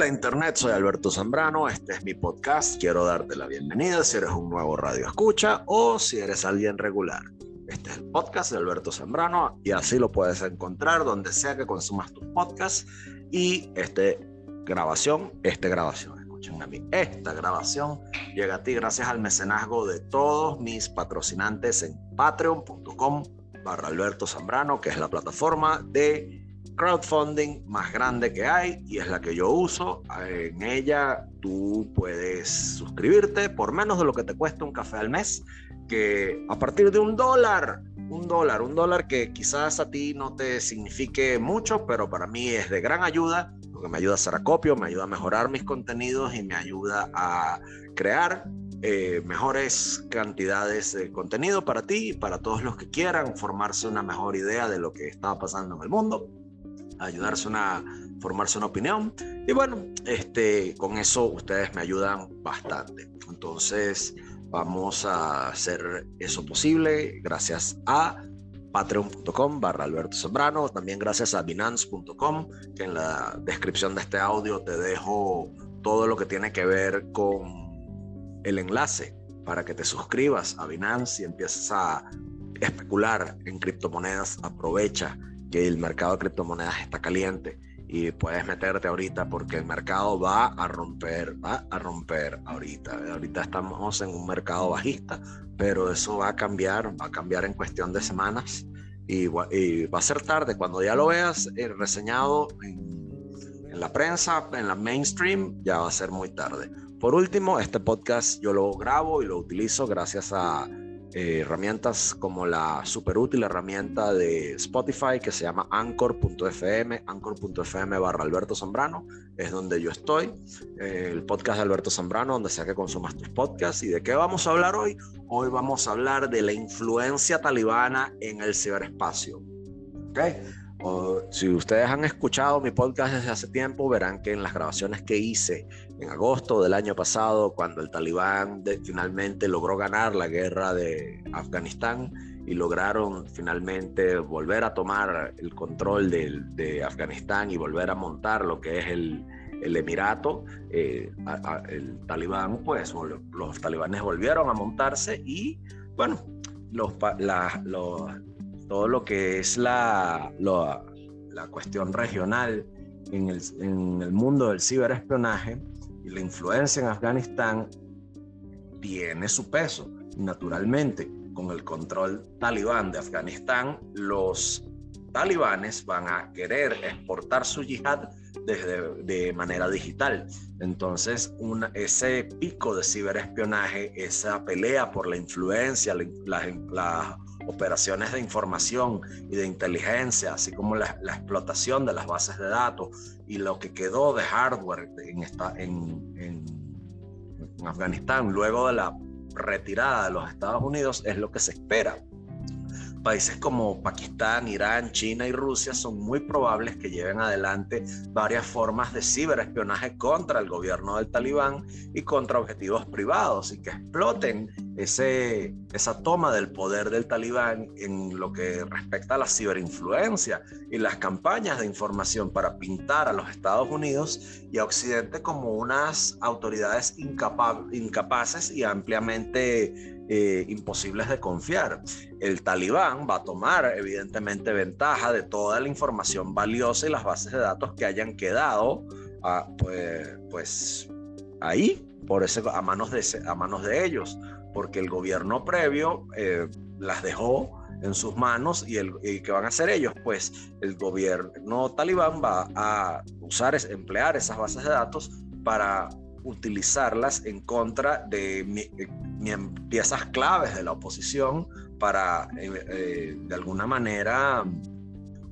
Hola Internet, soy Alberto Zambrano, este es mi podcast, quiero darte la bienvenida si eres un nuevo radio escucha o si eres alguien regular. Este es el podcast de Alberto Zambrano y así lo puedes encontrar donde sea que consumas tus podcasts y este grabación, esta grabación, escuchen a mí, esta grabación llega a ti gracias al mecenazgo de todos mis patrocinantes en patreon.com barra Alberto Zambrano, que es la plataforma de crowdfunding más grande que hay y es la que yo uso. En ella tú puedes suscribirte por menos de lo que te cuesta un café al mes, que a partir de un dólar, un dólar, un dólar que quizás a ti no te signifique mucho, pero para mí es de gran ayuda, porque me ayuda a hacer acopio, me ayuda a mejorar mis contenidos y me ayuda a crear eh, mejores cantidades de contenido para ti y para todos los que quieran formarse una mejor idea de lo que está pasando en el mundo ayudarse a formarse una opinión. Y bueno, este, con eso ustedes me ayudan bastante. Entonces, vamos a hacer eso posible gracias a patreon.com barra Alberto Zambrano, también gracias a binance.com, que en la descripción de este audio te dejo todo lo que tiene que ver con el enlace para que te suscribas a Binance y empieces a especular en criptomonedas. Aprovecha que el mercado de criptomonedas está caliente y puedes meterte ahorita porque el mercado va a romper, va a romper ahorita. Ahorita estamos en un mercado bajista, pero eso va a cambiar, va a cambiar en cuestión de semanas y, va a ser tarde. Cuando ya lo veas eh, reseñado en, en la prensa, en la mainstream, ya va a ser muy tarde. Por último, este podcast yo lo grabo y lo utilizo gracias a eh, herramientas como la super útil herramienta de Spotify que se llama anchor.fm, anchor.fm barra Alberto Zambrano, es donde yo estoy, eh, el podcast de Alberto Zambrano, donde sea que consumas tus podcasts. ¿Y de qué vamos a hablar hoy? Hoy vamos a hablar de la influencia talibana en el ciberespacio. ¿Okay? Si ustedes han escuchado mi podcast desde hace tiempo, verán que en las grabaciones que hice en agosto del año pasado, cuando el talibán finalmente logró ganar la guerra de Afganistán y lograron finalmente volver a tomar el control de, Afganistán y volver a montar lo que es el, Emirato, eh, el talibán, pues los talibanes volvieron a montarse y, bueno, los, los todo lo que es la, la, cuestión regional en el, en el mundo del ciberespionaje y la influencia en Afganistán tiene su peso. Naturalmente, con el control talibán de Afganistán, los talibanes van a querer exportar su yihad desde, de manera digital. Entonces, una, ese pico de ciberespionaje, esa pelea por la influencia, la, la, operaciones de información y de inteligencia, así como la, explotación de las bases de datos y lo que quedó de hardware en, esta, en, en, Afganistán luego de la retirada de los Estados Unidos es lo que se espera. Países como Pakistán, Irán, China y Rusia son muy probables que lleven adelante varias formas de ciberespionaje contra el gobierno del talibán y contra objetivos privados y que exploten ese, esa toma del poder del talibán en lo que respecta a la ciberinfluencia y las campañas de información para pintar a los Estados Unidos y a Occidente como unas autoridades incapaces y ampliamente eh, imposibles de confiar. El talibán va a tomar evidentemente ventaja de toda la información valiosa y las bases de datos que hayan quedado ah, pues, pues ahí a, manos de, ellos porque el gobierno previo eh, las dejó en sus manos y, el, ¿qué van a hacer ellos? Pues el gobierno talibán va a usar, emplear esas bases de datos para utilizarlas en contra de eh, piezas claves de la oposición para eh, de alguna manera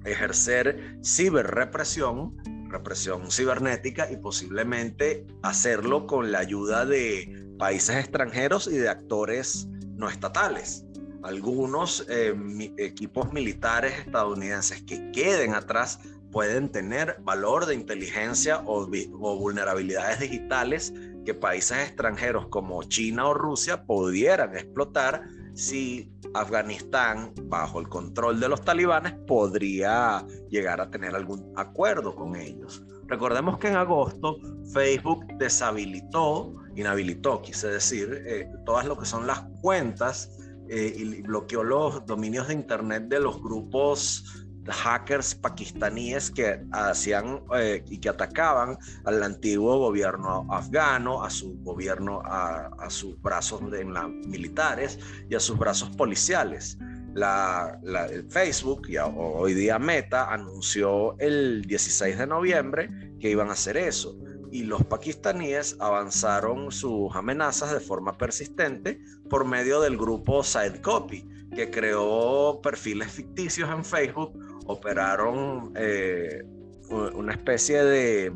ejercer ciberrepresión, represión cibernética y posiblemente hacerlo con la ayuda de países extranjeros y de actores no estatales. Algunos eh, equipos militares estadounidenses que queden atrás pueden tener valor de inteligencia o, vulnerabilidades digitales que países extranjeros como China o Rusia pudieran explotar si Afganistán, bajo el control de los talibanes, podría llegar a tener algún acuerdo con ellos. Recordemos que en agosto Facebook deshabilitó, inhabilitó, quise decir, eh, todas lo que son las cuentas eh, y bloqueó los dominios de Internet de los grupos hackers pakistaníes que hacían eh, y que atacaban al antiguo gobierno afgano, a su gobierno, a, sus brazos de, militares y a sus brazos policiales. La, el Facebook, y hoy día Meta, anunció el 16 de noviembre que iban a hacer eso. Y los pakistaníes avanzaron sus amenazas de forma persistente por medio del grupo Sidecopy, que creó perfiles ficticios en Facebook operaron eh, una especie de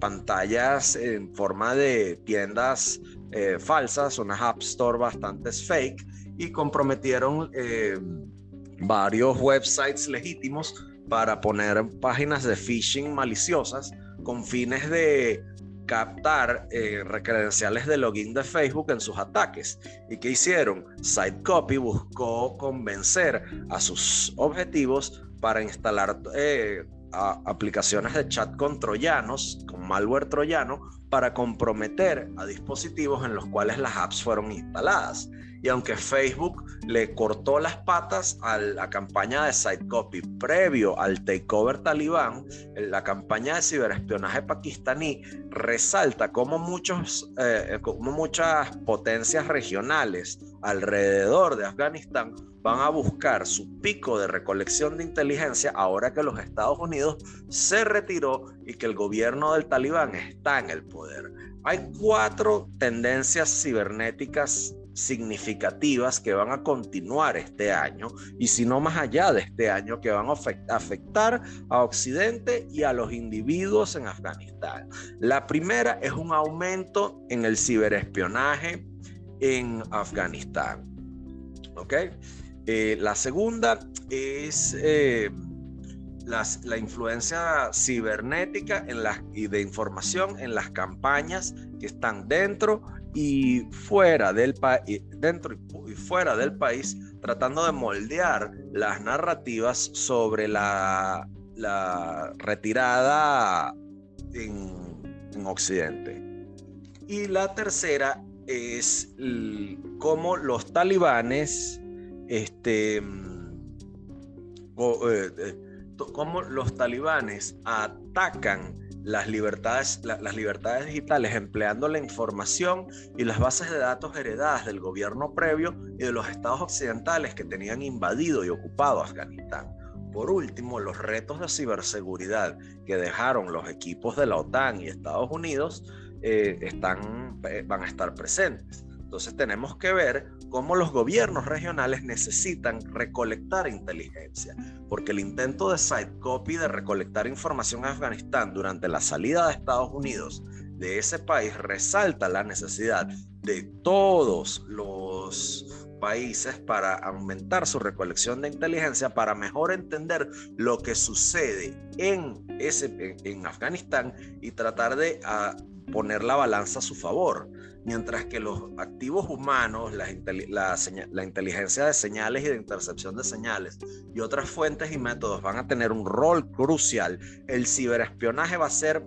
pantallas en forma de tiendas eh, falsas, unas App Store bastante fake, y comprometieron eh, varios websites legítimos para poner páginas de phishing maliciosas con fines de captar credenciales de login de Facebook en sus ataques. ¿Y qué hicieron? SiteCopy buscó convencer a sus objetivos para instalar eh, aplicaciones de chat con troyanos, con malware troyano, para comprometer a dispositivos en los cuales las apps fueron instaladas. Y aunque Facebook le cortó las patas a la campaña de SiteCopy previo al takeover talibán, la campaña de ciberespionaje pakistaní resalta cómo, muchos, eh, como muchas potencias regionales alrededor de Afganistán van a buscar su pico de recolección de inteligencia ahora que los Estados Unidos se retiró y que el gobierno del talibán está en el poder. Hay cuatro tendencias cibernéticas significativas que van a continuar este año y si no más allá de este año que van a afectar a Occidente y a los individuos en Afganistán. La primera es un aumento en el ciberespionaje en Afganistán. ¿Ok? Eh, la segunda es eh, la influencia cibernética en y de información en las campañas que están dentro y fuera del país, dentro y fuera del país, tratando de moldear las narrativas sobre la, retirada en, Occidente. Y la tercera es cómo los talibanes este, mm, eh, eh, cómo los talibanes atacan las libertades, las libertades digitales empleando la información y las bases de datos heredadas del gobierno previo y de los estados occidentales que tenían invadido y ocupado Afganistán. Por último, los retos de ciberseguridad que dejaron los equipos de la OTAN y Estados Unidos eh, están, van a estar presentes. Entonces tenemos que ver cómo los gobiernos regionales necesitan recolectar inteligencia, porque el intento de Sidecopy de recolectar información en Afganistán durante la salida de Estados Unidos de ese país resalta la necesidad de todos los países para aumentar su recolección de inteligencia para mejor entender lo que sucede en, ese, en Afganistán y tratar de ah, poner la balanza a su favor mientras que los activos humanos, la, inteligencia de señales y de intercepción de señales y otras fuentes y métodos van a tener un rol crucial, el ciberespionaje va a ser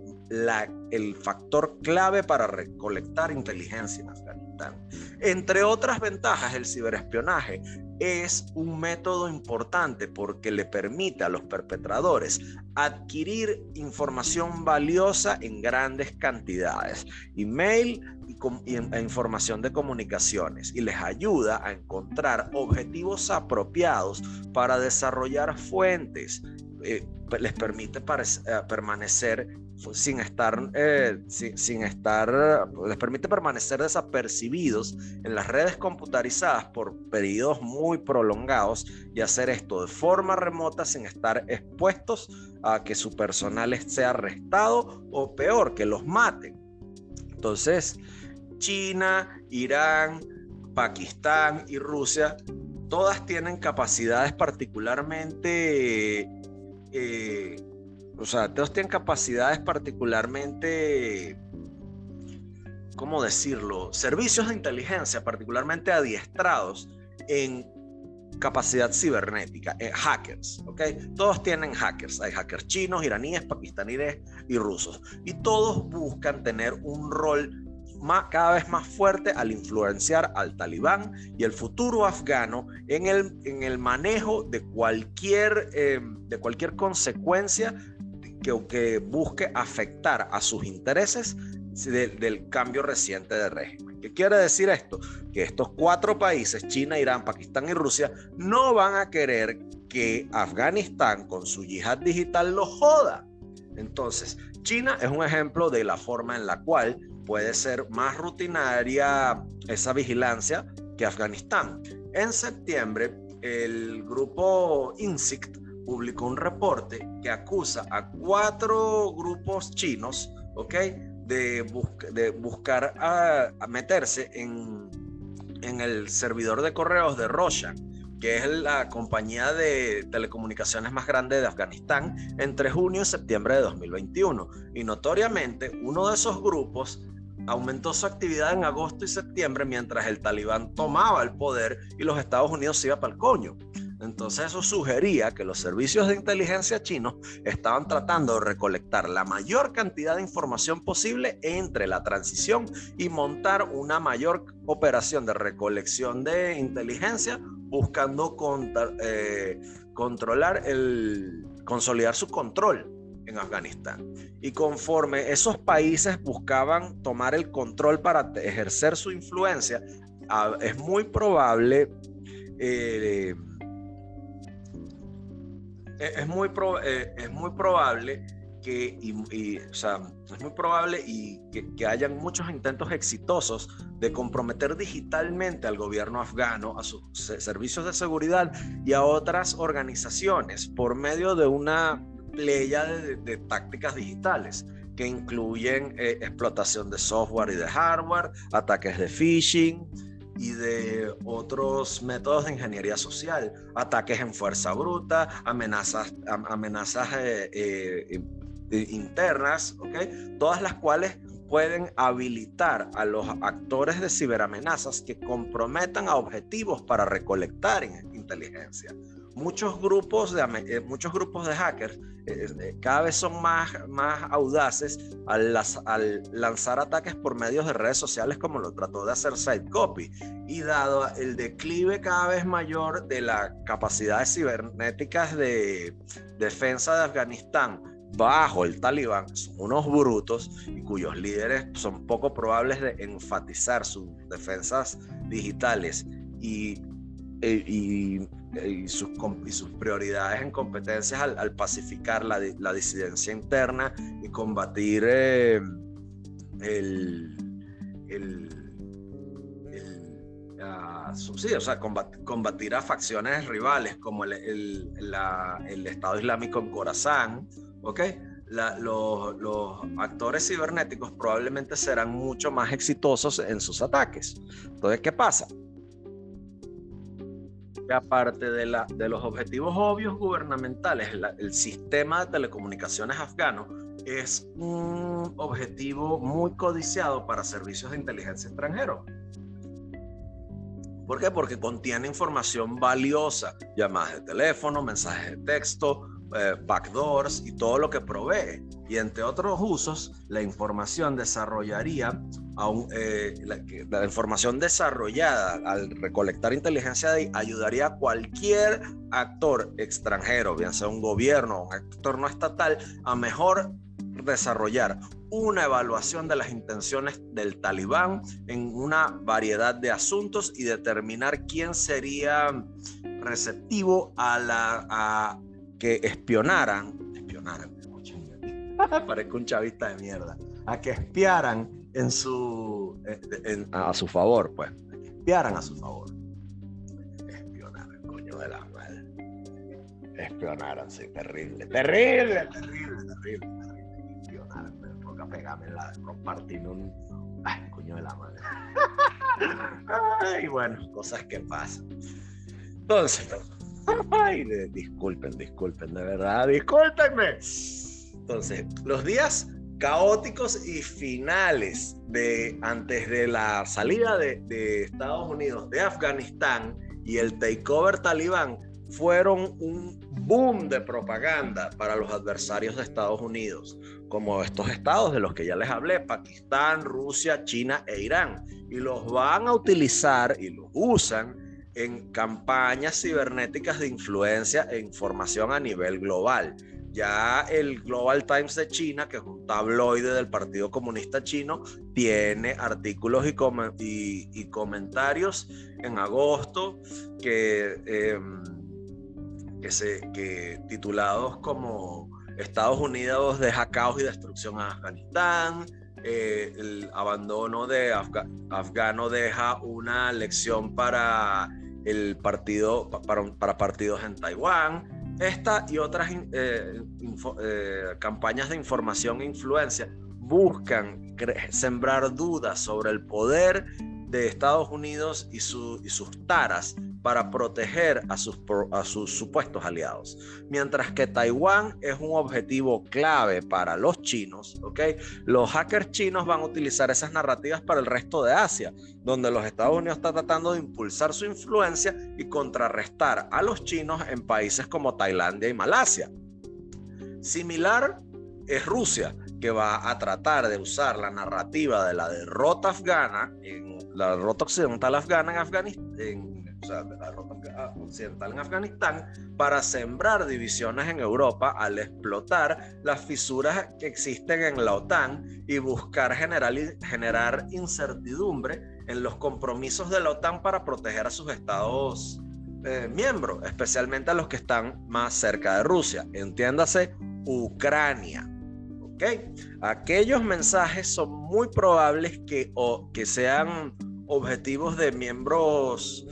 el factor clave para recolectar inteligencia en Afganistán. Entre otras ventajas, el ciberespionaje es un método importante porque le permite a los perpetradores adquirir información valiosa en grandes cantidades. Email, e información de comunicaciones y les ayuda a encontrar objetivos apropiados para desarrollar fuentes. Eh, les permite eh, permanecer sin estar, eh, sin, estar, les permite permanecer desapercibidos en las redes computarizadas por periodos muy prolongados y hacer esto de forma remota sin estar expuestos a que su personal sea arrestado o peor, que los maten. Entonces, China, Irán, Pakistán y Rusia, todas tienen capacidades particularmente, eh, o sea, todos tienen capacidades particularmente, ¿cómo decirlo? Servicios de inteligencia particularmente adiestrados en capacidad cibernética, eh, hackers, ¿ok? Todos tienen hackers, hay hackers chinos, iraníes, pakistaníes y rusos, y todos buscan tener un rol cada vez más fuerte al influenciar al talibán y el futuro afgano en el, en el manejo de cualquier, eh, de cualquier consecuencia que, que, busque afectar a sus intereses del cambio reciente de régimen. ¿Qué quiere decir esto? Que estos cuatro países, China, Irán, Pakistán y Rusia, no van a querer que Afganistán con su yihad digital lo joda. Entonces, China es un ejemplo de la forma en la cual puede ser más rutinaria esa vigilancia que Afganistán. En septiembre, el grupo INSICT publicó un reporte que acusa a cuatro grupos chinos, ¿ok? De, de buscar a, meterse en, en, el servidor de correos de Roshan, que es la compañía de telecomunicaciones más grande de Afganistán, entre junio y septiembre de 2021. Y notoriamente, uno de esos grupos aumentó su actividad en agosto y septiembre mientras el talibán tomaba el poder y los Estados Unidos se iba para el coño. Entonces eso sugería que los servicios de inteligencia chinos estaban tratando de recolectar la mayor cantidad de información posible entre la transición y montar una mayor operación de recolección de inteligencia buscando eh, controlar el consolidar su control en Afganistán. Y conforme esos países buscaban tomar el control para ejercer su influencia, es muy probable eh, es, muy eh, es muy probable que, y, o sea, es muy probable y que, que, hayan muchos intentos exitosos de comprometer digitalmente al gobierno afgano, a sus servicios de seguridad y a otras organizaciones por medio de una playa de, tácticas digitales que incluyen eh, explotación de software y de hardware, ataques de phishing y de otros métodos de ingeniería social, ataques en fuerza bruta, amenazas, amenazas eh, eh, internas, ¿ok? Todas las cuales pueden habilitar a los actores de ciberamenazas que comprometan a objetivos para recolectar inteligencia muchos grupos de, eh, muchos grupos de hackers eh, eh, cada vez son más, más audaces al, al, lanzar ataques por medios de redes sociales como lo trató de hacer Sidecopy. Y dado el declive cada vez mayor de las capacidades cibernéticas de defensa de Afganistán bajo el talibán, son unos brutos y cuyos líderes son poco probables de enfatizar sus defensas digitales y y, y, sus, prioridades en competencias al, pacificar la, disidencia interna y combatir eh, el, el, sí, o sea, combatir, a facciones rivales como el, el Estado Islámico en Khorasan, ¿ok? los, actores cibernéticos probablemente serán mucho más exitosos en sus ataques. Entonces, ¿qué pasa? aparte de, la, de los objetivos obvios gubernamentales, el sistema de telecomunicaciones afgano es un objetivo muy codiciado para servicios de inteligencia extranjeros. ¿Por qué? Porque contiene información valiosa, llamadas de teléfono, mensajes de texto, eh, backdoors y todo lo que provee. Y entre otros usos, la información desarrollaría, eh, la, información desarrollada al recolectar inteligencia de, ayudaría a cualquier actor extranjero, bien sea un gobierno o un actor no estatal, a mejor desarrollar una evaluación de las intenciones del talibán en una variedad de asuntos y determinar quién sería receptivo a la, que espionaran, espionaran, parezco un chavista de mierda, a que espiaran en su, eh, a su favor, pues, que espiaran a su favor. Espionaran, coño de la madre. Espionaran, sí, terrible, terrible, terrible, terrible, terrible. Espionaran, me toca pegarme la, compartir un, ay, coño de la madre. ay, bueno, cosas que pasan. Entonces, Ay, disculpen, disculpen, de verdad, discúlpenme. Entonces, los días caóticos y finales de antes de la salida de, Estados Unidos de Afganistán y el takeover talibán fueron un boom de propaganda para los adversarios de Estados Unidos, como estos estados de los que ya les hablé, Pakistán, Rusia, China e Irán, y los van a utilizar y los usan en campañas cibernéticas de influencia e información a nivel global. Ya el Global Times de China, que es un tabloide del Partido Comunista Chino, tiene artículos y, y, comentarios en agosto que, em, que, titulados como Estados Unidos deja caos y destrucción a Afganistán, eh, el abandono de afgano deja una lección para el partido para, para partidos en Taiwán. Esta y otras eh, eh, campañas de información e influencia buscan sembrar dudas sobre el poder de Estados Unidos y, y sus taras para proteger a sus, a sus supuestos aliados. Mientras que Taiwán es un objetivo clave para los chinos, ¿ok? Los hackers chinos van a utilizar esas narrativas para el resto de Asia, donde los Estados Unidos está tratando de impulsar su influencia y contrarrestar a los chinos en países como Tailandia y Malasia. Similar es Rusia, que va a tratar de usar la narrativa de la derrota afgana, en la derrota occidental afgana en Afganistán, o sea, de la derrota occidental en Afganistán, para sembrar divisiones en Europa al explotar las fisuras que existen en la OTAN y buscar generar, generar incertidumbre en los compromisos de la OTAN para proteger a sus estados eh, miembros, especialmente a los que están más cerca de Rusia. Entiéndase, Ucrania. ¿Ok? Aquellos mensajes son muy probables que, o, que sean objetivos de miembros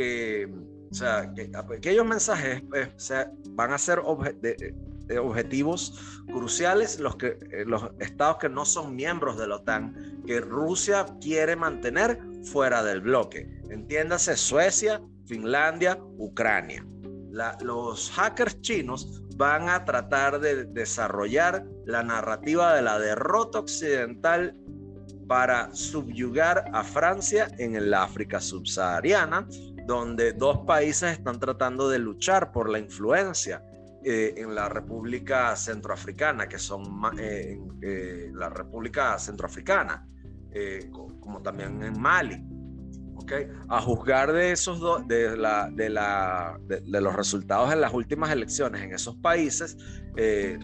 que, o sea, que aquellos mensajes eh, van a ser objetivos cruciales los, que, eh, los estados que no son miembros de la OTAN, que Rusia quiere mantener fuera del bloque. Entiéndase Suecia, Finlandia, Ucrania. los hackers chinos van a tratar de desarrollar la narrativa de la derrota occidental para subyugar a Francia en el África subsahariana donde dos países están tratando de luchar por la influencia eh, en la República Centroafricana, que son eh, eh, la República Centroafricana, como también en Mali. A juzgar de esos dos, de, la, de, la, de, los resultados en las últimas elecciones en esos países,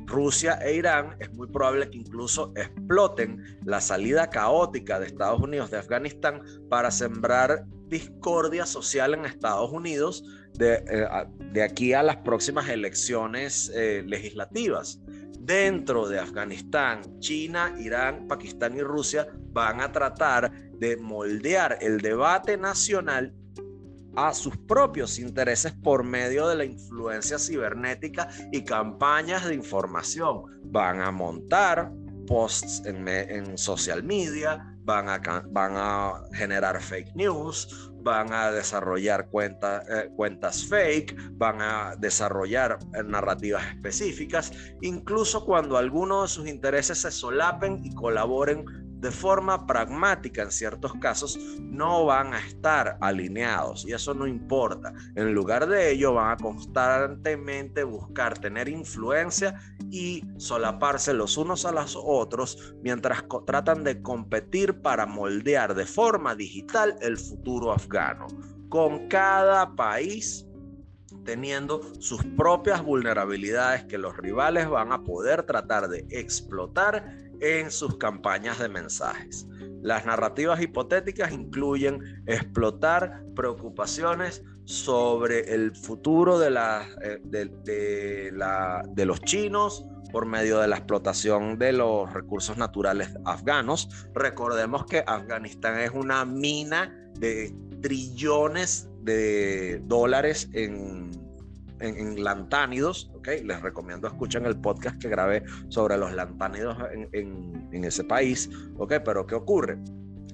Rusia e Irán, es muy probable que incluso exploten la salida caótica de Estados Unidos de Afganistán para sembrar discordia social en Estados Unidos de, eh, de aquí a las próximas elecciones eh, legislativas. Dentro de Afganistán, China, Irán, Pakistán y Rusia van a tratar de moldear el debate nacional a sus propios intereses por medio de la influencia cibernética y campañas de información. Van a montar posts en, social media, van a generar fake news, van a desarrollar eh, cuentas fake, van a desarrollar eh, narrativas específicas, incluso cuando algunos de sus intereses se solapen y colaboren de forma pragmática en ciertos casos no van a estar alineados y eso no importa. En lugar de ello van a constantemente buscar tener influencia y solaparse los unos a los otros mientras tratan de competir para moldear de forma digital el futuro afgano. Con cada país teniendo sus propias vulnerabilidades que los rivales van a poder tratar de explotar en sus campañas de mensajes. Las narrativas hipotéticas incluyen explotar preocupaciones sobre el futuro eh, de los chinos por medio de la explotación de los recursos naturales afganos. Recordemos que Afganistán es una mina de trillones de dólares en en, lantánidos, ¿ok? Les recomiendo escuchen el podcast que grabé sobre los lantánidos en, en, ese país, ¿ok? Pero ¿qué ocurre?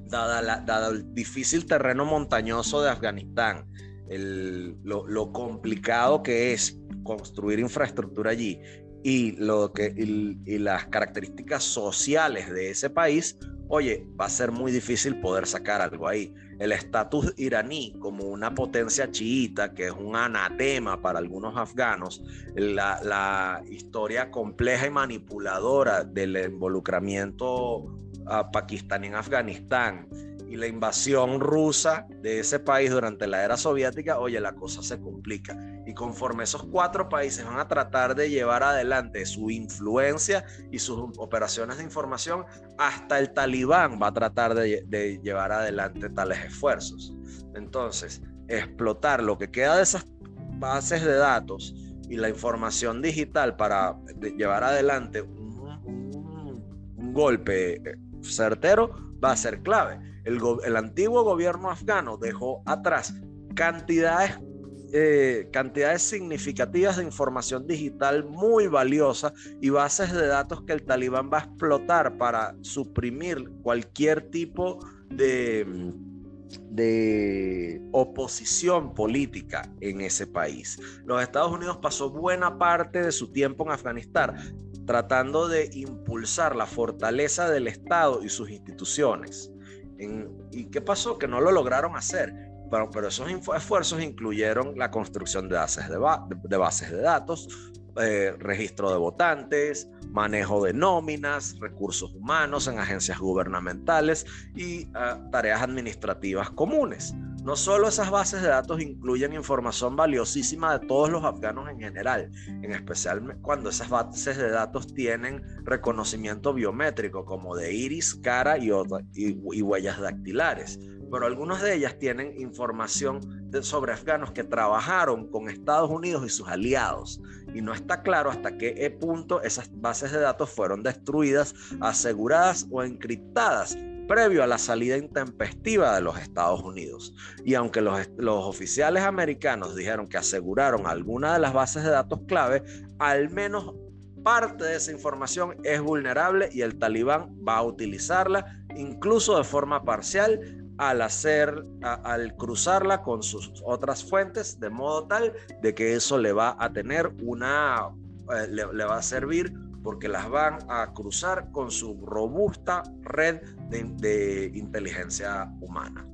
Dada, la, dada el difícil terreno montañoso de Afganistán, el, lo, lo, complicado que es construir infraestructura allí y, lo que, y las características sociales de ese país, oye, va a ser muy difícil poder sacar algo ahí. El estatus iraní como una potencia chiita, que es un anatema para algunos afganos, la, historia compleja y manipuladora del involucramiento a Pakistán en Afganistán, y la invasión rusa de ese país durante la era soviética, oye, la cosa se complica. Y conforme esos cuatro países van a tratar de llevar adelante su influencia y sus operaciones de información, hasta el talibán va a tratar de, llevar adelante tales esfuerzos. Entonces, explotar lo que queda de esas bases de datos y la información digital para llevar adelante un golpe eh, certero va a ser clave el, antiguo gobierno afgano dejó atrás cantidades eh, cantidades significativas de información digital muy valiosa y bases de datos que el talibán va a explotar para suprimir cualquier tipo de, de oposición política en ese país. Los Estados Unidos pasó buena parte de su tiempo en Afganistán tratando de impulsar la fortaleza del Estado y sus instituciones. ¿Y qué pasó? Que no lo lograron hacer. Pero, esos esfuerzos incluyeron la construcción de bases de, de datos, eh, registro de votantes, manejo de nóminas, recursos humanos en agencias gubernamentales y ah, tareas administrativas comunes. No solo esas bases de datos incluyen información valiosísima de todos los afganos en general, en especial cuando esas bases de datos tienen reconocimiento biométrico como de iris, cara y, huellas dactilares pero algunas de ellas tienen información sobre afganos que trabajaron con Estados Unidos y sus aliados. Y no está claro hasta qué punto esas bases de datos fueron destruidas, aseguradas o encriptadas previo a la salida intempestiva de los Estados Unidos. Y aunque los, los oficiales americanos dijeron que aseguraron alguna de las bases de datos clave, al menos parte de esa información es vulnerable y el talibán va a utilizarla incluso de forma parcial al hacer, al cruzarla con sus otras fuentes, de modo tal de que eso le va a tener una, eh, le, va a servir porque las van a cruzar con su robusta red de, inteligencia humana.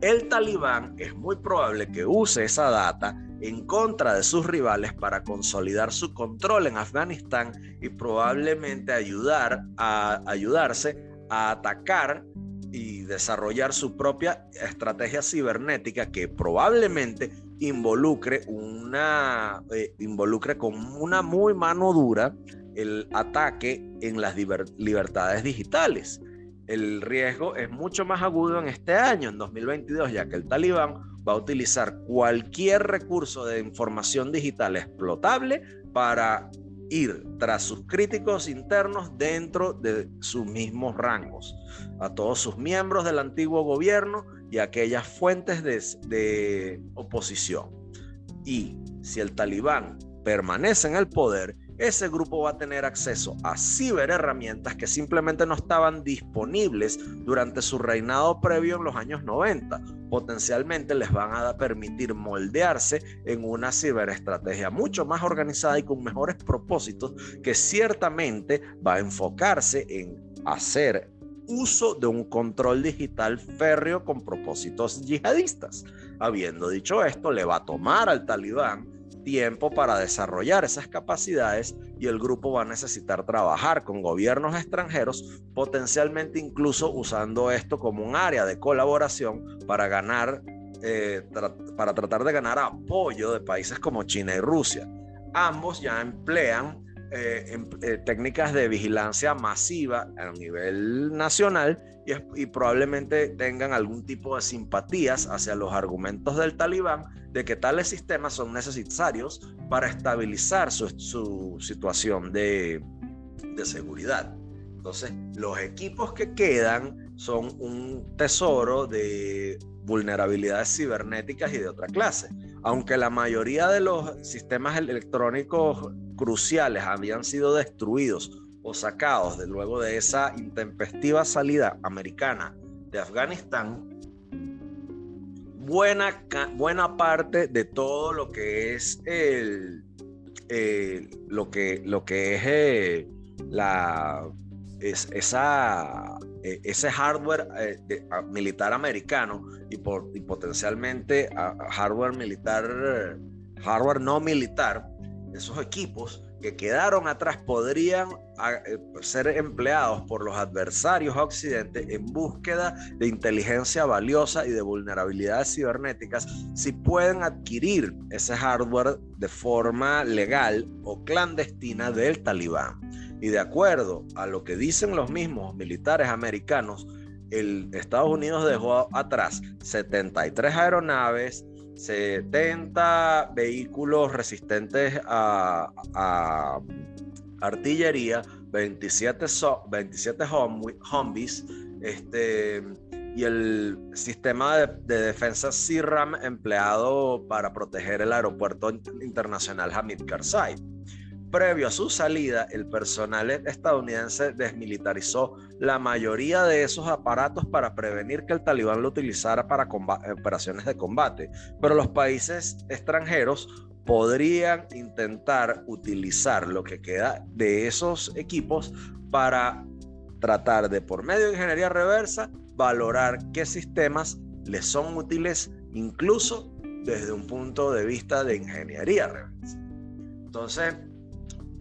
El talibán es muy probable que use esa data en contra de sus rivales para consolidar su control en Afganistán y probablemente ayudar a ayudarse a atacar y desarrollar su propia estrategia cibernética que probablemente involucre una eh, con una muy mano dura el ataque en las libertades digitales. El riesgo es mucho más agudo en este año, en 2022, ya que el talibán va a utilizar cualquier recurso de información digital explotable para ir tras sus críticos internos dentro de sus mismos rangos, a todos sus miembros del antiguo gobierno y aquellas fuentes de, de oposición. Y si el talibán permanece en el poder, ese grupo va a tener acceso a ciberherramientas que simplemente no estaban disponibles durante su reinado previo en los años 90. Potencialmente les van a permitir moldearse en una ciberestrategia mucho más organizada y con mejores propósitos que ciertamente va a enfocarse en hacer uso de un control digital férreo con propósitos yihadistas. Habiendo dicho esto, le va a tomar al talibán tiempo para desarrollar esas capacidades y el grupo va a necesitar trabajar con gobiernos extranjeros, potencialmente incluso usando esto como un área de colaboración para ganar, eh, para tratar de ganar apoyo de países como China y Rusia. Ambos ya emplean eh, eh, técnicas de vigilancia masiva a nivel nacional y, probablemente tengan algún tipo de simpatías hacia los argumentos del talibán de que tales sistemas son necesarios para estabilizar su, situación de, de seguridad. Entonces, los equipos que quedan son un tesoro de vulnerabilidades cibernéticas y de otra clase. Aunque la mayoría de los sistemas electrónicos cruciales habían sido destruidos o sacados de luego de esa intempestiva salida americana de Afganistán, buena, buena parte de todo lo que es el, lo, que, lo que es eh, la, es, esa eh, ese hardware eh, militar americano y, potencialmente hardware militar, hardware no militar, esos equipos que quedaron atrás podrían eh, ser empleados por los adversarios a Occidente en búsqueda de inteligencia valiosa y de vulnerabilidades cibernéticas si pueden adquirir ese hardware de forma legal o clandestina del talibán. Y de acuerdo a lo que dicen los mismos militares americanos, el Estados Unidos dejó atrás 73 aeronaves, 70 vehículos resistentes a, artillería, 27, 27 zombies, este, y el sistema de, de, defensa CIRAM empleado para proteger el aeropuerto internacional Hamid Karzai. Previo a su salida, el personal estadounidense desmilitarizó la mayoría de esos aparatos para prevenir que el talibán lo utilizara para operaciones de combate, pero los países extranjeros podrían intentar utilizar lo que queda de esos equipos para tratar de, por medio de ingeniería reversa, valorar qué sistemas les son útiles incluso desde un punto de vista de ingeniería reversa. Entonces,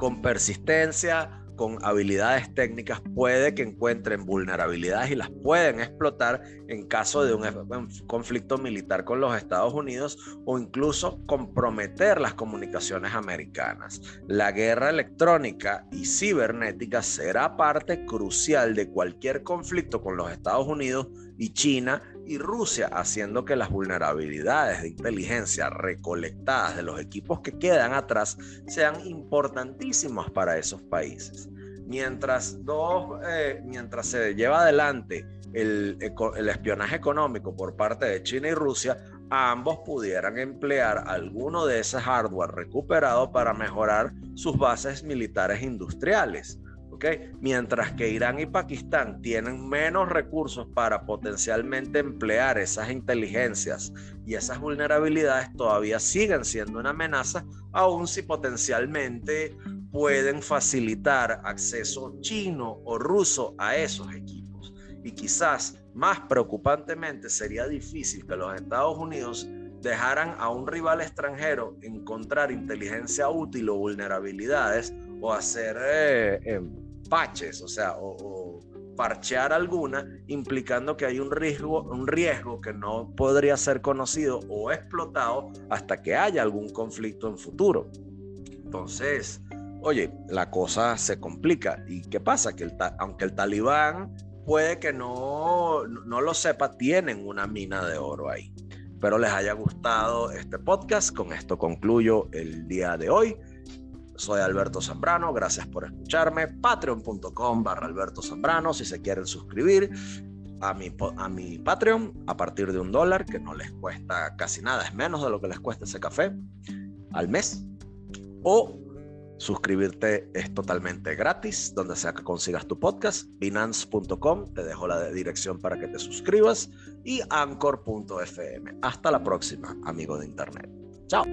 con persistencia, con habilidades técnicas, puede que encuentren vulnerabilidades y las pueden explotar en caso de un conflicto militar con los Estados Unidos o incluso comprometer las comunicaciones americanas. La guerra electrónica y cibernética será parte crucial de cualquier conflicto con los Estados Unidos y China y Rusia, haciendo que las vulnerabilidades de inteligencia recolectadas de los equipos que quedan atrás sean importantísimas para esos países. Mientras, dos, eh, mientras se lleva adelante el, el espionaje económico por parte de China y Rusia, ambos pudieran emplear alguno de ese hardware recuperado para mejorar sus bases militares industriales. Mientras que Irán y Pakistán tienen menos recursos para potencialmente emplear esas inteligencias y esas vulnerabilidades todavía siguen siendo una amenaza, aun si potencialmente pueden facilitar acceso chino o ruso a esos equipos. Y quizás más preocupantemente sería difícil que los Estados Unidos dejaran a un rival extranjero encontrar inteligencia útil o vulnerabilidades o hacer eh, em, patches, o sea, o, parchear alguna, implicando que hay un riesgo, un riesgo que no podría ser conocido o explotado hasta que haya algún conflicto en futuro. Entonces, oye, la cosa se complica. ¿Y qué pasa? Que aunque el talibán puede que no, no lo sepa, tienen una mina de oro ahí. Espero les haya gustado este podcast. Con esto concluyo el día de hoy. Soy Alberto Zambrano, gracias por escucharme. Patreon.com barra Alberto Zambrano si se quieren suscribir a mi, a mi Patreon a partir de un dólar, que no les cuesta casi nada, es menos de lo que les cuesta ese café al mes. O suscribirte es totalmente gratis, donde sea que consigas tu podcast. Binance.com, te dejo la dirección para que te suscribas. Y Anchor.fm. Hasta la próxima, amigo de Internet. Chao.